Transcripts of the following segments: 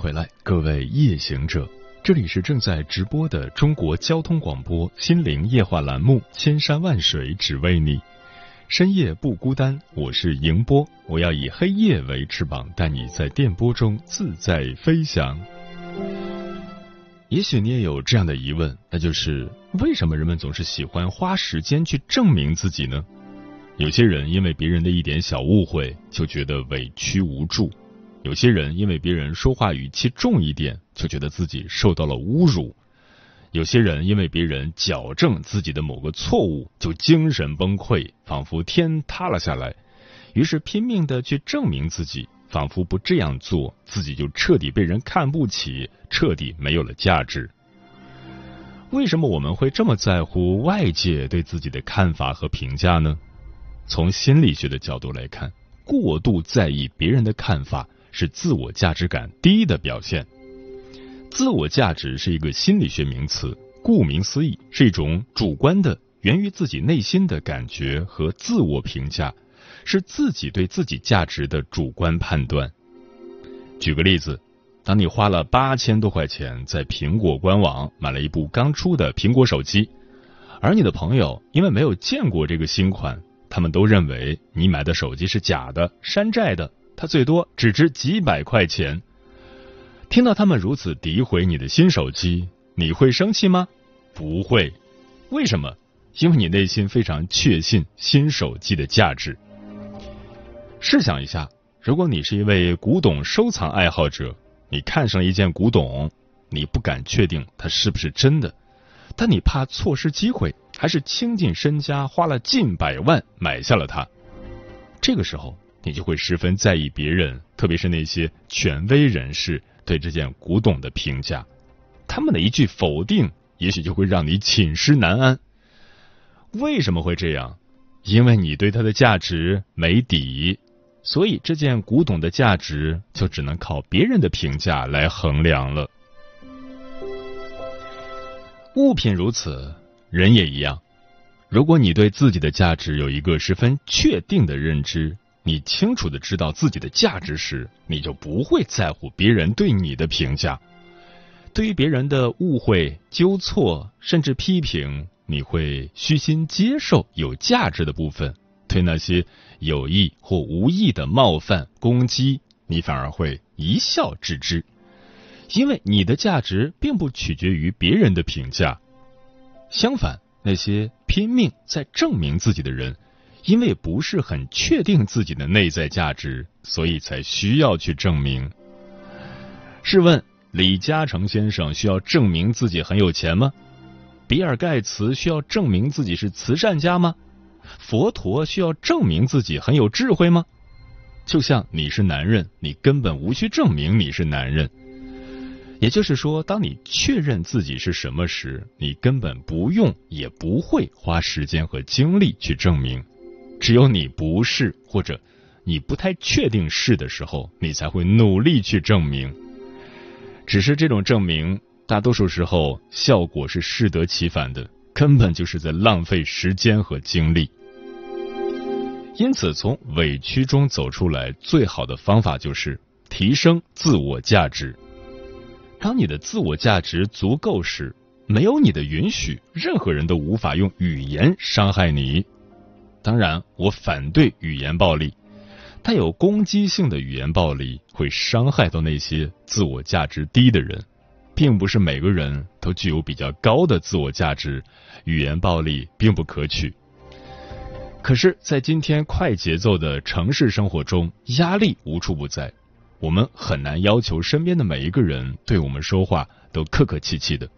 回来，各位夜行者，这里是正在直播的中国交通广播心灵夜话栏目《千山万水只为你》，深夜不孤单，我是迎波，我要以黑夜为翅膀，带你在电波中自在飞翔。也许你也有这样的疑问，那就是为什么人们总是喜欢花时间去证明自己呢？有些人因为别人的一点小误会，就觉得委屈无助。有些人因为别人说话语气重一点，就觉得自己受到了侮辱；有些人因为别人矫正自己的某个错误，就精神崩溃，仿佛天塌了下来，于是拼命的去证明自己，仿佛不这样做，自己就彻底被人看不起，彻底没有了价值。为什么我们会这么在乎外界对自己的看法和评价呢？从心理学的角度来看，过度在意别人的看法。是自我价值感低的表现。自我价值是一个心理学名词，顾名思义，是一种主观的、源于自己内心的感觉和自我评价，是自己对自己价值的主观判断。举个例子，当你花了八千多块钱在苹果官网买了一部刚出的苹果手机，而你的朋友因为没有见过这个新款，他们都认为你买的手机是假的、山寨的。它最多只值几百块钱。听到他们如此诋毁你的新手机，你会生气吗？不会。为什么？因为你内心非常确信新手机的价值。试想一下，如果你是一位古董收藏爱好者，你看上一件古董，你不敢确定它是不是真的，但你怕错失机会，还是倾尽身家花了近百万买下了它。这个时候。你就会十分在意别人，特别是那些权威人士对这件古董的评价，他们的一句否定，也许就会让你寝食难安。为什么会这样？因为你对它的价值没底，所以这件古董的价值就只能靠别人的评价来衡量了。物品如此，人也一样。如果你对自己的价值有一个十分确定的认知。你清楚的知道自己的价值时，你就不会在乎别人对你的评价。对于别人的误会、纠错，甚至批评，你会虚心接受有价值的部分；对那些有意或无意的冒犯、攻击，你反而会一笑置之，因为你的价值并不取决于别人的评价。相反，那些拼命在证明自己的人。因为不是很确定自己的内在价值，所以才需要去证明。试问李嘉诚先生需要证明自己很有钱吗？比尔盖茨需要证明自己是慈善家吗？佛陀需要证明自己很有智慧吗？就像你是男人，你根本无需证明你是男人。也就是说，当你确认自己是什么时，你根本不用也不会花时间和精力去证明。只有你不是，或者你不太确定是的时候，你才会努力去证明。只是这种证明，大多数时候效果是适得其反的，根本就是在浪费时间和精力。因此，从委屈中走出来，最好的方法就是提升自我价值。当你的自我价值足够时，没有你的允许，任何人都无法用语言伤害你。当然，我反对语言暴力，带有攻击性的语言暴力会伤害到那些自我价值低的人，并不是每个人都具有比较高的自我价值，语言暴力并不可取。可是，在今天快节奏的城市生活中，压力无处不在，我们很难要求身边的每一个人对我们说话都客客气气的。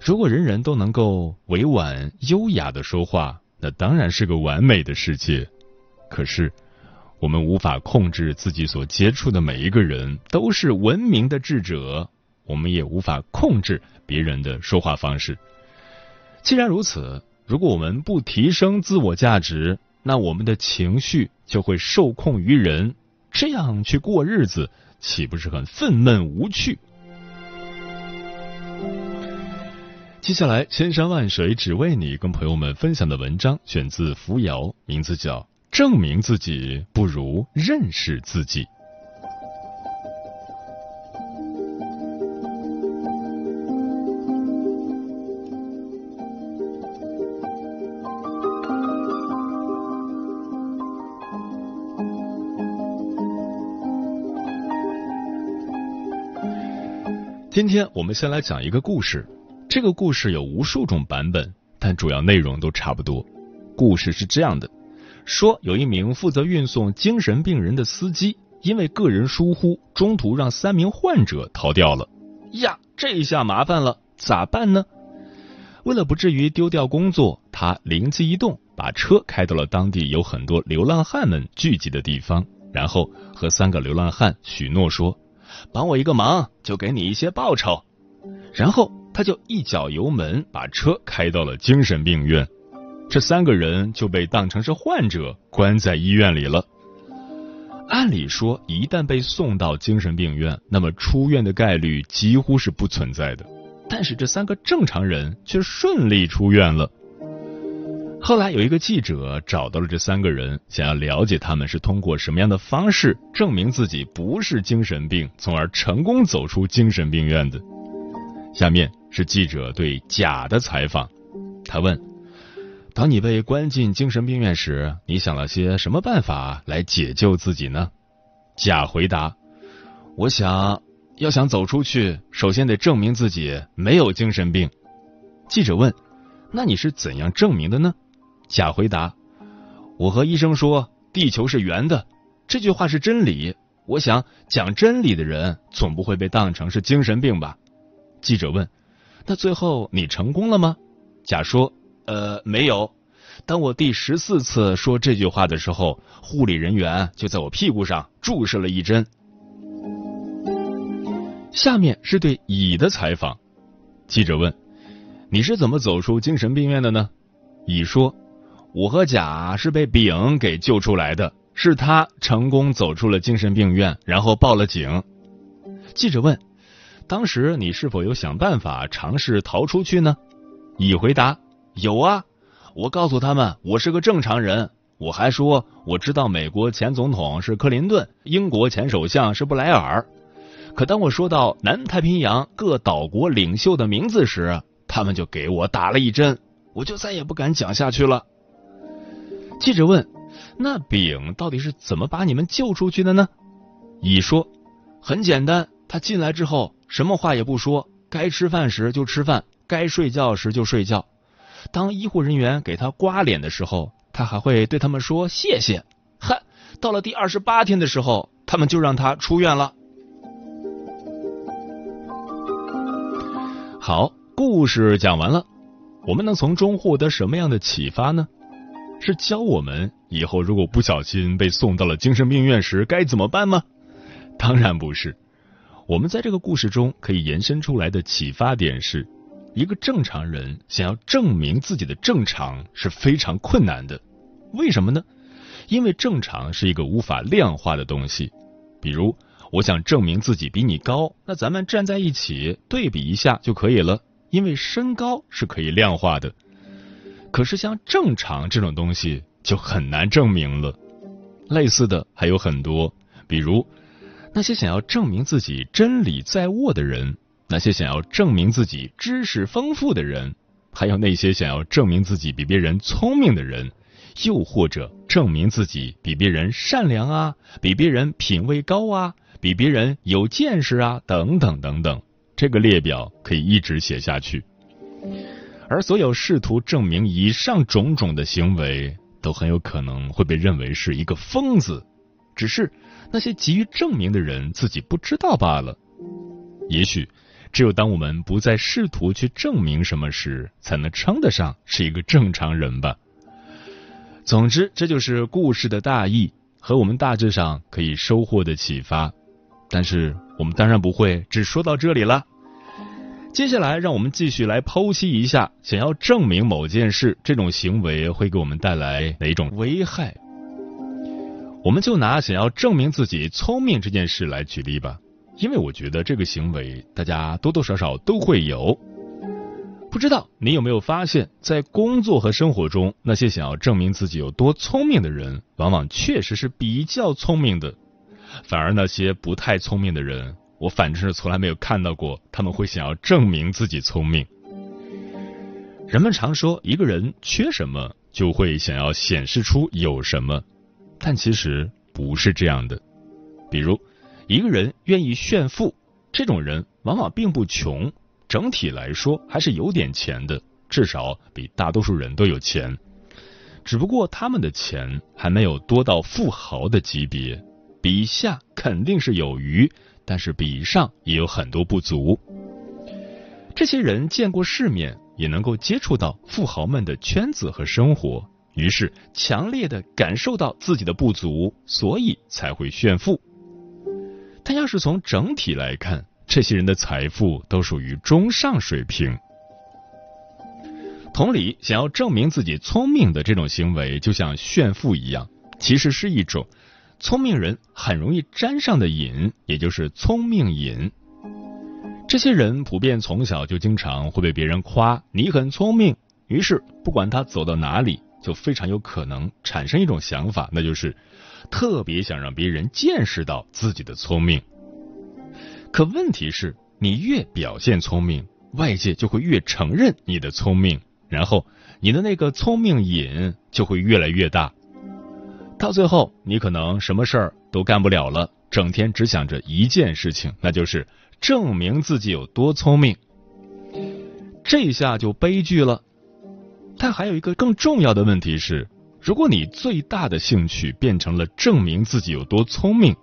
如果人人都能够委婉优雅的说话，那当然是个完美的世界。可是，我们无法控制自己所接触的每一个人都是文明的智者，我们也无法控制别人的说话方式。既然如此。如果我们不提升自我价值，那我们的情绪就会受控于人，这样去过日子，岂不是很愤懑无趣？接下来，千山万水只为你，跟朋友们分享的文章选自扶摇，名字叫《证明自己不如认识自己》。今天我们先来讲一个故事，这个故事有无数种版本，但主要内容都差不多。故事是这样的：说有一名负责运送精神病人的司机，因为个人疏忽，中途让三名患者逃掉了。呀，这下麻烦了，咋办呢？为了不至于丢掉工作，他灵机一动，把车开到了当地有很多流浪汉们聚集的地方，然后和三个流浪汉许诺说。帮我一个忙，就给你一些报酬。然后他就一脚油门把车开到了精神病院，这三个人就被当成是患者关在医院里了。按理说，一旦被送到精神病院，那么出院的概率几乎是不存在的。但是这三个正常人却顺利出院了。后来有一个记者找到了这三个人，想要了解他们是通过什么样的方式证明自己不是精神病，从而成功走出精神病院的。下面是记者对甲的采访，他问：当你被关进精神病院时，你想了些什么办法来解救自己呢？甲回答：我想要想走出去，首先得证明自己没有精神病。记者问：那你是怎样证明的呢？甲回答：“我和医生说地球是圆的，这句话是真理。我想讲真理的人总不会被当成是精神病吧？”记者问：“那最后你成功了吗？”甲说：“呃，没有。当我第十四次说这句话的时候，护理人员就在我屁股上注射了一针。”下面是对乙的采访。记者问：“你是怎么走出精神病院的呢？”乙说。我和甲是被丙给救出来的，是他成功走出了精神病院，然后报了警。记者问：“当时你是否有想办法尝试逃出去呢？”乙回答：“有啊，我告诉他们我是个正常人，我还说我知道美国前总统是克林顿，英国前首相是布莱尔。可当我说到南太平洋各岛国领袖的名字时，他们就给我打了一针，我就再也不敢讲下去了。”记者问：“那丙到底是怎么把你们救出去的呢？”乙说：“很简单，他进来之后什么话也不说，该吃饭时就吃饭，该睡觉时就睡觉。当医护人员给他刮脸的时候，他还会对他们说谢谢。嗨，到了第二十八天的时候，他们就让他出院了。”好，故事讲完了，我们能从中获得什么样的启发呢？是教我们以后如果不小心被送到了精神病院时该怎么办吗？当然不是。我们在这个故事中可以延伸出来的启发点是：一个正常人想要证明自己的正常是非常困难的。为什么呢？因为正常是一个无法量化的东西。比如，我想证明自己比你高，那咱们站在一起对比一下就可以了，因为身高是可以量化的。可是像正常这种东西就很难证明了。类似的还有很多，比如那些想要证明自己真理在握的人，那些想要证明自己知识丰富的人，还有那些想要证明自己比别人聪明的人，又或者证明自己比别人善良啊，比别人品味高啊，比别人有见识啊，等等等等。这个列表可以一直写下去。而所有试图证明以上种种的行为，都很有可能会被认为是一个疯子。只是那些急于证明的人自己不知道罢了。也许。只有当我们不再试图去证明什么时，才能称得上是一个正常人吧。总之，这就是故事的大意和我们大致上可以收获的启发。但是，我们当然不会只说到这里了。接下来，让我们继续来剖析一下，想要证明某件事，这种行为会给我们带来哪种危害。我们就拿想要证明自己聪明这件事来举例吧。因为我觉得这个行为，大家多多少少都会有。不知道你有没有发现，在工作和生活中，那些想要证明自己有多聪明的人，往往确实是比较聪明的。反而那些不太聪明的人，我反正是从来没有看到过他们会想要证明自己聪明。人们常说，一个人缺什么，就会想要显示出有什么，但其实不是这样的。比如。一个人愿意炫富，这种人往往并不穷，整体来说还是有点钱的，至少比大多数人都有钱。只不过他们的钱还没有多到富豪的级别，比下肯定是有余，但是比上也有很多不足。这些人见过世面，也能够接触到富豪们的圈子和生活，于是强烈的感受到自己的不足，所以才会炫富。但要是从整体来看，这些人的财富都属于中上水平。同理，想要证明自己聪明的这种行为，就像炫富一样，其实是一种聪明人很容易沾上的瘾，也就是聪明瘾。这些人普遍从小就经常会被别人夸你很聪明，于是不管他走到哪里，就非常有可能产生一种想法，那就是。特别想让别人见识到自己的聪明，可问题是，你越表现聪明，外界就会越承认你的聪明，然后你的那个聪明瘾就会越来越大，到最后，你可能什么事儿都干不了了，整天只想着一件事情，那就是证明自己有多聪明，这下就悲剧了。但还有一个更重要的问题是。如果你最大的兴趣变成了证明自己有多聪明，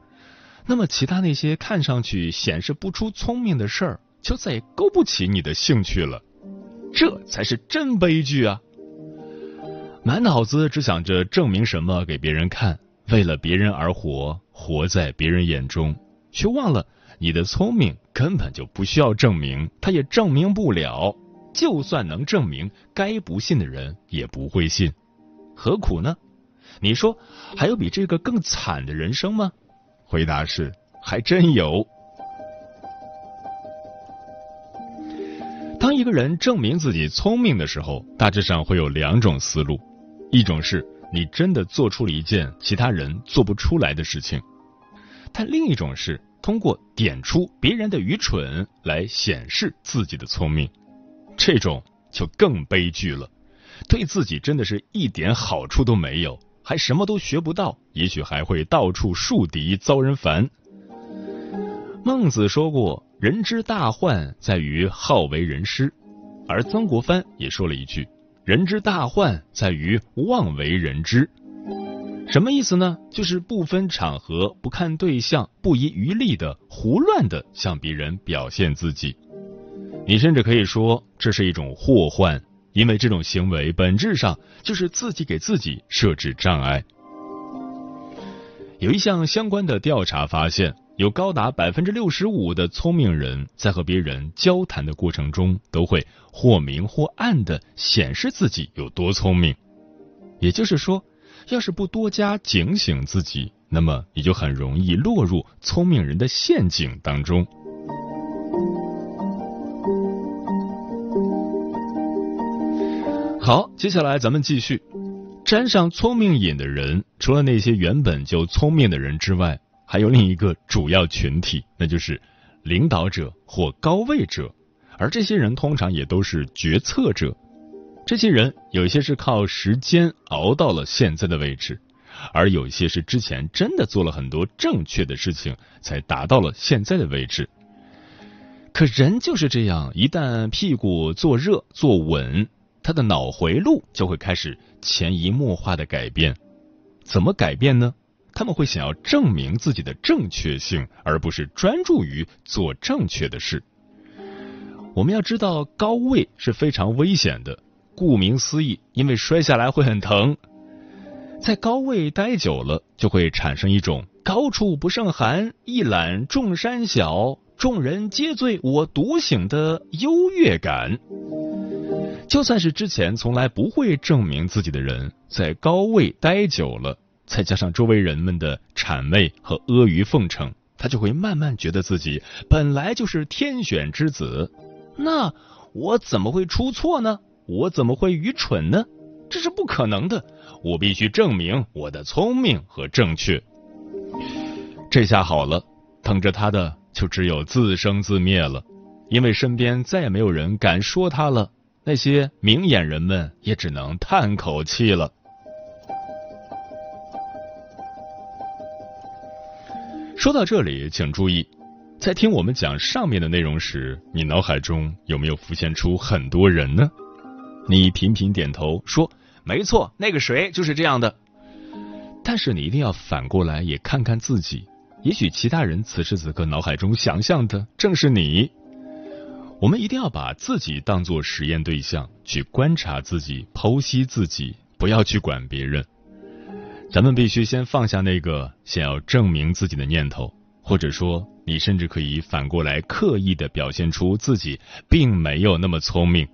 那么其他那些看上去显示不出聪明的事儿，就再也勾不起你的兴趣了。这才是真悲剧啊！满脑子只想着证明什么给别人看，为了别人而活，活在别人眼中，却忘了你的聪明根本就不需要证明，他也证明不了。就算能证明，该不信的人也不会信。何苦呢？你说还有比这个更惨的人生吗？回答是，还真有。当一个人证明自己聪明的时候，大致上会有两种思路：一种是你真的做出了一件其他人做不出来的事情；但另一种是通过点出别人的愚蠢来显示自己的聪明，这种就更悲剧了。对自己真的是一点好处都没有，还什么都学不到，也许还会到处树敌，遭人烦。孟子说过：“人之大患在于好为人师。”而曾国藩也说了一句：“人之大患在于妄为人知。”什么意思呢？就是不分场合、不看对象、不遗余力的胡乱的向别人表现自己。你甚至可以说，这是一种祸患。因为这种行为本质上就是自己给自己设置障碍。有一项相关的调查发现，有高达百分之六十五的聪明人在和别人交谈的过程中，都会或明或暗的显示自己有多聪明。也就是说，要是不多加警醒自己，那么你就很容易落入聪明人的陷阱当中。好，接下来咱们继续。沾上聪明瘾的人，除了那些原本就聪明的人之外，还有另一个主要群体，那就是领导者或高位者。而这些人通常也都是决策者。这些人有一些是靠时间熬到了现在的位置，而有一些是之前真的做了很多正确的事情，才达到了现在的位置。可人就是这样，一旦屁股坐热坐稳，他的脑回路就会开始潜移默化的改变。怎么改变呢？他们会想要证明自己的正确性，而不是专注于做正确的事。我们要知道，高位是非常危险的。顾名思义，因为摔下来会很疼。在高位待久了，就会产生一种“高处不胜寒，一览众山小，众人皆醉我独醒”的优越感。就算是之前从来不会证明自己的人，在高位待久了，再加上周围人们的谄媚和阿谀奉承，他就会慢慢觉得自己本来就是天选之子。那我怎么会出错呢？我怎么会愚蠢呢？这是不可能的！我必须证明我的聪明和正确。这下好了，等着他的就只有自生自灭了，因为身边再也没有人敢说他了。那些明眼人们也只能叹口气了。说到这里，请注意，在听我们讲上面的内容时，你脑海中有没有浮现出很多人呢？你频频点头说：“没错，那个谁就是这样的。”但是你一定要反过来也看看自己，也许其他人此时此刻脑海中想象的正是你。我们一定要把自己当做实验对象，去观察自己、剖析自己，不要去管别人。咱们必须先放下那个想要证明自己的念头，或者说，你甚至可以反过来刻意的表现出自己并没有那么聪明。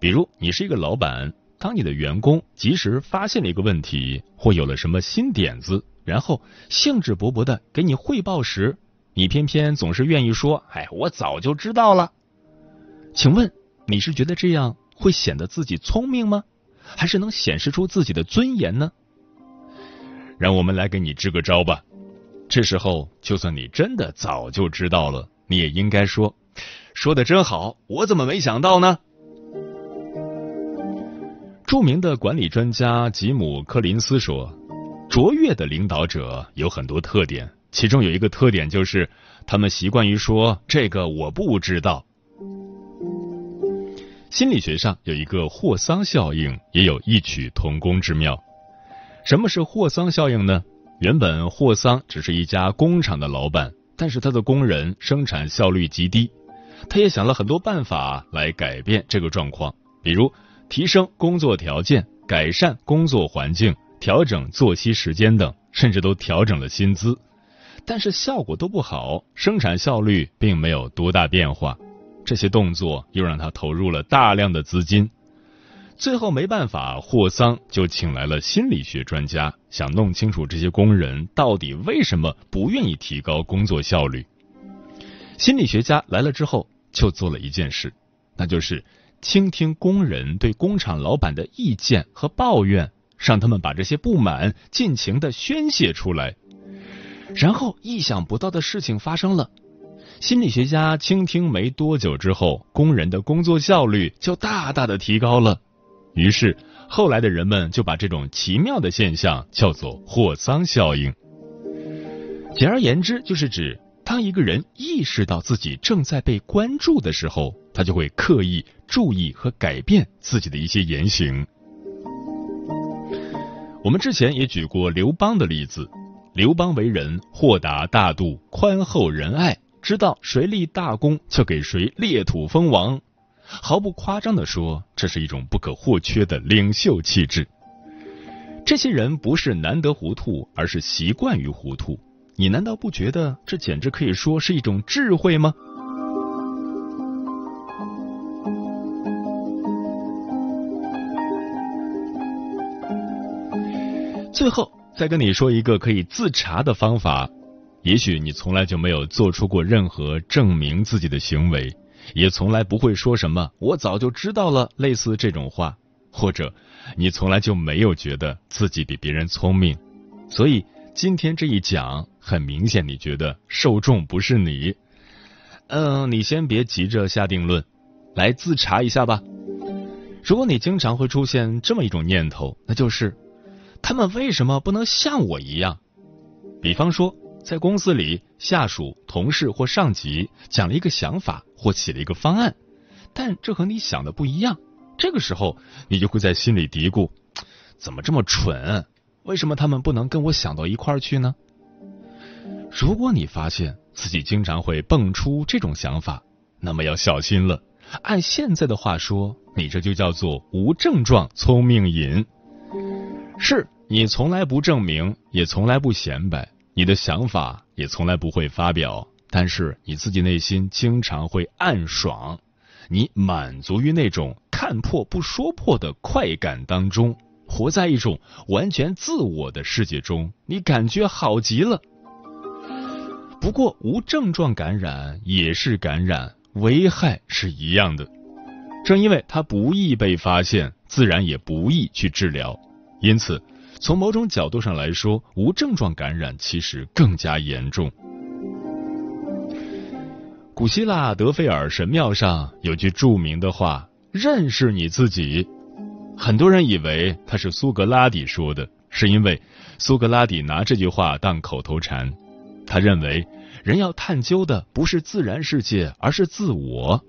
比如，你是一个老板，当你的员工及时发现了一个问题，或有了什么新点子，然后兴致勃勃的给你汇报时，你偏偏总是愿意说：“哎，我早就知道了。”请问，你是觉得这样会显得自己聪明吗？还是能显示出自己的尊严呢？让我们来给你支个招吧。这时候，就算你真的早就知道了，你也应该说：“说的真好，我怎么没想到呢？”著名的管理专家吉姆·柯林斯说：“卓越的领导者有很多特点，其中有一个特点就是他们习惯于说‘这个我不知道’。”心理学上有一个霍桑效应，也有异曲同工之妙。什么是霍桑效应呢？原本霍桑只是一家工厂的老板，但是他的工人生产效率极低，他也想了很多办法来改变这个状况，比如。提升工作条件，改善工作环境，调整作息时间等，甚至都调整了薪资，但是效果都不好，生产效率并没有多大变化。这些动作又让他投入了大量的资金，最后没办法，霍桑就请来了心理学专家，想弄清楚这些工人到底为什么不愿意提高工作效率。心理学家来了之后，就做了一件事，那就是。倾听工人对工厂老板的意见和抱怨，让他们把这些不满尽情的宣泄出来。然后，意想不到的事情发生了。心理学家倾听没多久之后，工人的工作效率就大大的提高了。于是，后来的人们就把这种奇妙的现象叫做霍桑效应。简而言之，就是指当一个人意识到自己正在被关注的时候。他就会刻意注意和改变自己的一些言行。我们之前也举过刘邦的例子，刘邦为人豁达大度、宽厚仁爱，知道谁立大功就给谁裂土封王。毫不夸张的说，这是一种不可或缺的领袖气质。这些人不是难得糊涂，而是习惯于糊涂。你难道不觉得这简直可以说是一种智慧吗？最后再跟你说一个可以自查的方法，也许你从来就没有做出过任何证明自己的行为，也从来不会说什么“我早就知道了”类似这种话，或者你从来就没有觉得自己比别人聪明，所以今天这一讲，很明显你觉得受众不是你。嗯，你先别急着下定论，来自查一下吧。如果你经常会出现这么一种念头，那就是。他们为什么不能像我一样？比方说，在公司里，下属、同事或上级讲了一个想法或起了一个方案，但这和你想的不一样。这个时候，你就会在心里嘀咕：怎么这么蠢？为什么他们不能跟我想到一块儿去呢？如果你发现自己经常会蹦出这种想法，那么要小心了。按现在的话说，你这就叫做无症状聪明瘾。是你从来不证明，也从来不显摆，你的想法也从来不会发表，但是你自己内心经常会暗爽，你满足于那种看破不说破的快感当中，活在一种完全自我的世界中，你感觉好极了。不过，无症状感染也是感染，危害是一样的。正因为它不易被发现，自然也不易去治疗。因此，从某种角度上来说，无症状感染其实更加严重。古希腊德菲尔神庙上有句著名的话：“认识你自己。”很多人以为他是苏格拉底说的，是因为苏格拉底拿这句话当口头禅。他认为，人要探究的不是自然世界，而是自我。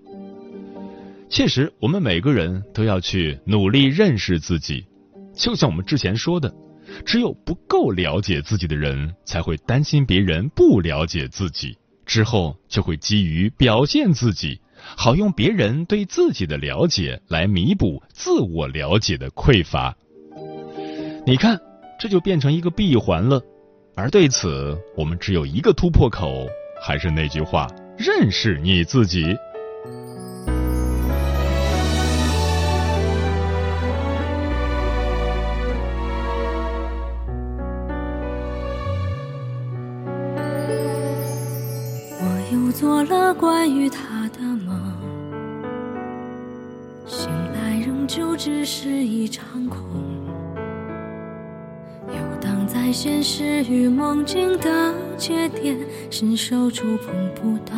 确实，我们每个人都要去努力认识自己。就像我们之前说的，只有不够了解自己的人，才会担心别人不了解自己，之后就会基于表现自己，好用别人对自己的了解来弥补自我了解的匮乏。你看，这就变成一个闭环了。而对此，我们只有一个突破口，还是那句话：认识你自己。又做了关于他的梦，醒来仍旧只是一场空。游荡在现实与梦境的节点，伸手触碰不到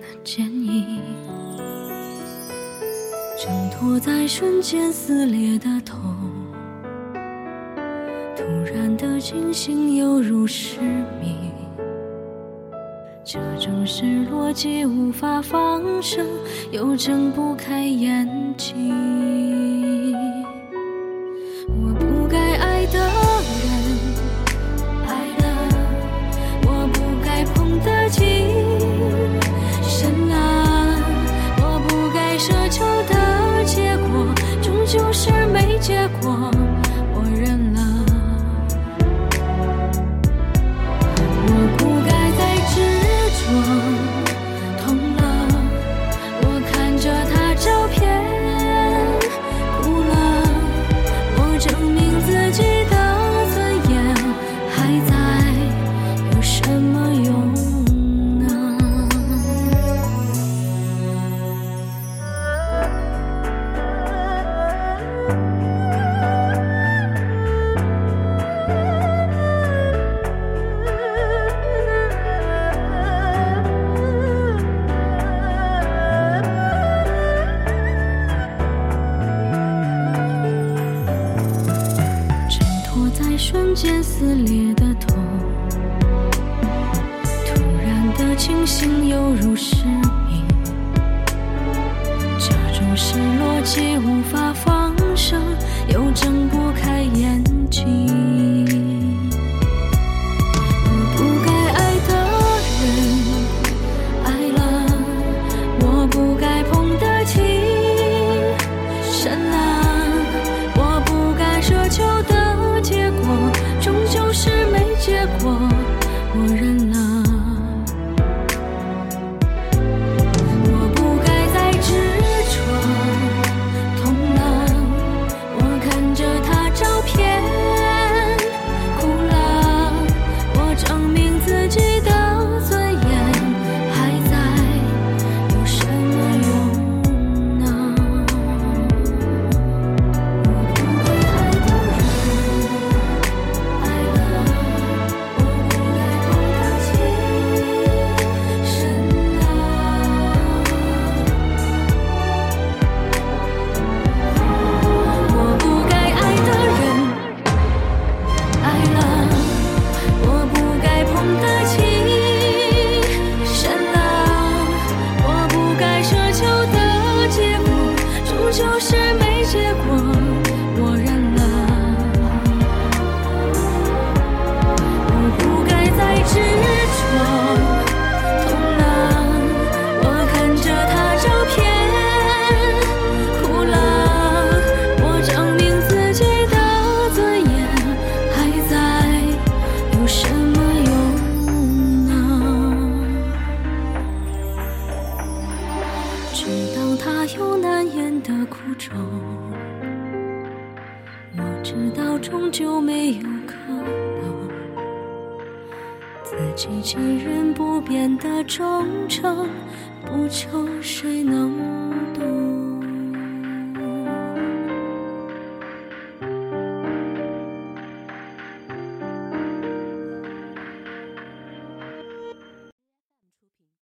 那剪影，挣脱在瞬间撕裂的痛，突然的惊醒犹如失明，是逻辑无法放生又睁不开眼。瞬间撕裂的痛，突然的清醒，犹如是。